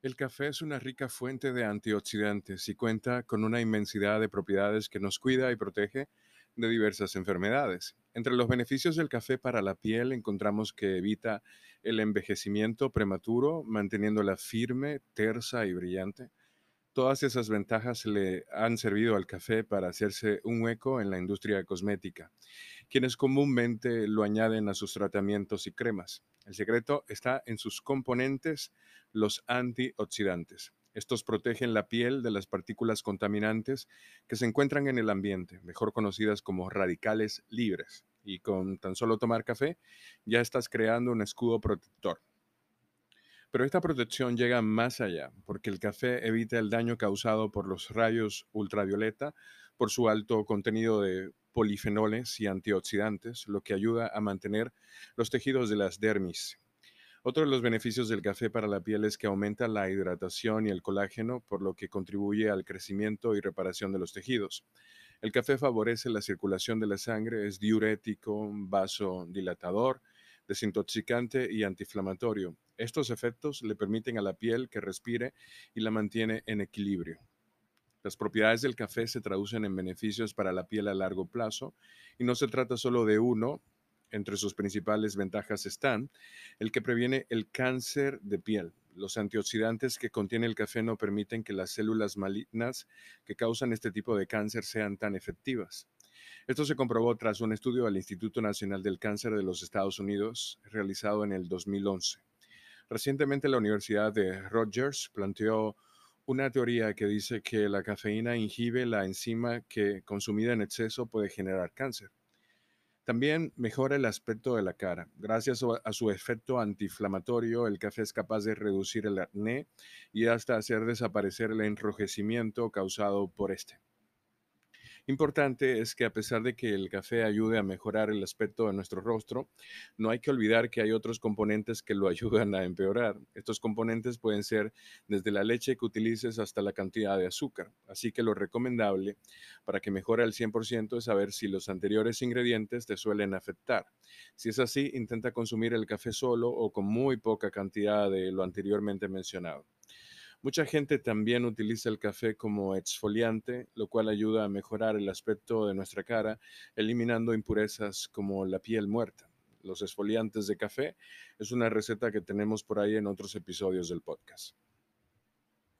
El café es una rica fuente de antioxidantes y cuenta con una inmensidad de propiedades que nos cuida y protege de diversas enfermedades. Entre los beneficios del café para la piel encontramos que evita el envejecimiento prematuro, manteniéndola firme, tersa y brillante. Todas esas ventajas le han servido al café para hacerse un hueco en la industria cosmética, quienes comúnmente lo añaden a sus tratamientos y cremas. El secreto está en sus componentes, los antioxidantes. Estos protegen la piel de las partículas contaminantes que se encuentran en el ambiente, mejor conocidas como radicales libres. Y con tan solo tomar café, ya estás creando un escudo protector. Pero esta protección llega más allá, porque el café evita el daño causado por los rayos ultravioleta por su alto contenido de polifenoles y antioxidantes, lo que ayuda a mantener los tejidos de las dermis. Otro de los beneficios del café para la piel es que aumenta la hidratación y el colágeno, por lo que contribuye al crecimiento y reparación de los tejidos. El café favorece la circulación de la sangre, es diurético, vasodilatador, desintoxicante y antiinflamatorio. Estos efectos le permiten a la piel que respire y la mantiene en equilibrio. Las propiedades del café se traducen en beneficios para la piel a largo plazo y no se trata solo de uno. Entre sus principales ventajas están el que previene el cáncer de piel. Los antioxidantes que contiene el café no permiten que las células malignas que causan este tipo de cáncer sean tan efectivas. Esto se comprobó tras un estudio del Instituto Nacional del Cáncer de los Estados Unidos realizado en el 2011. Recientemente la Universidad de Rogers planteó una teoría que dice que la cafeína inhibe la enzima que consumida en exceso puede generar cáncer. También mejora el aspecto de la cara. Gracias a su efecto antiinflamatorio, el café es capaz de reducir el acné y hasta hacer desaparecer el enrojecimiento causado por este. Importante es que a pesar de que el café ayude a mejorar el aspecto de nuestro rostro, no hay que olvidar que hay otros componentes que lo ayudan a empeorar. Estos componentes pueden ser desde la leche que utilices hasta la cantidad de azúcar. Así que lo recomendable para que mejore al 100% es saber si los anteriores ingredientes te suelen afectar. Si es así, intenta consumir el café solo o con muy poca cantidad de lo anteriormente mencionado. Mucha gente también utiliza el café como exfoliante, lo cual ayuda a mejorar el aspecto de nuestra cara, eliminando impurezas como la piel muerta. Los exfoliantes de café es una receta que tenemos por ahí en otros episodios del podcast.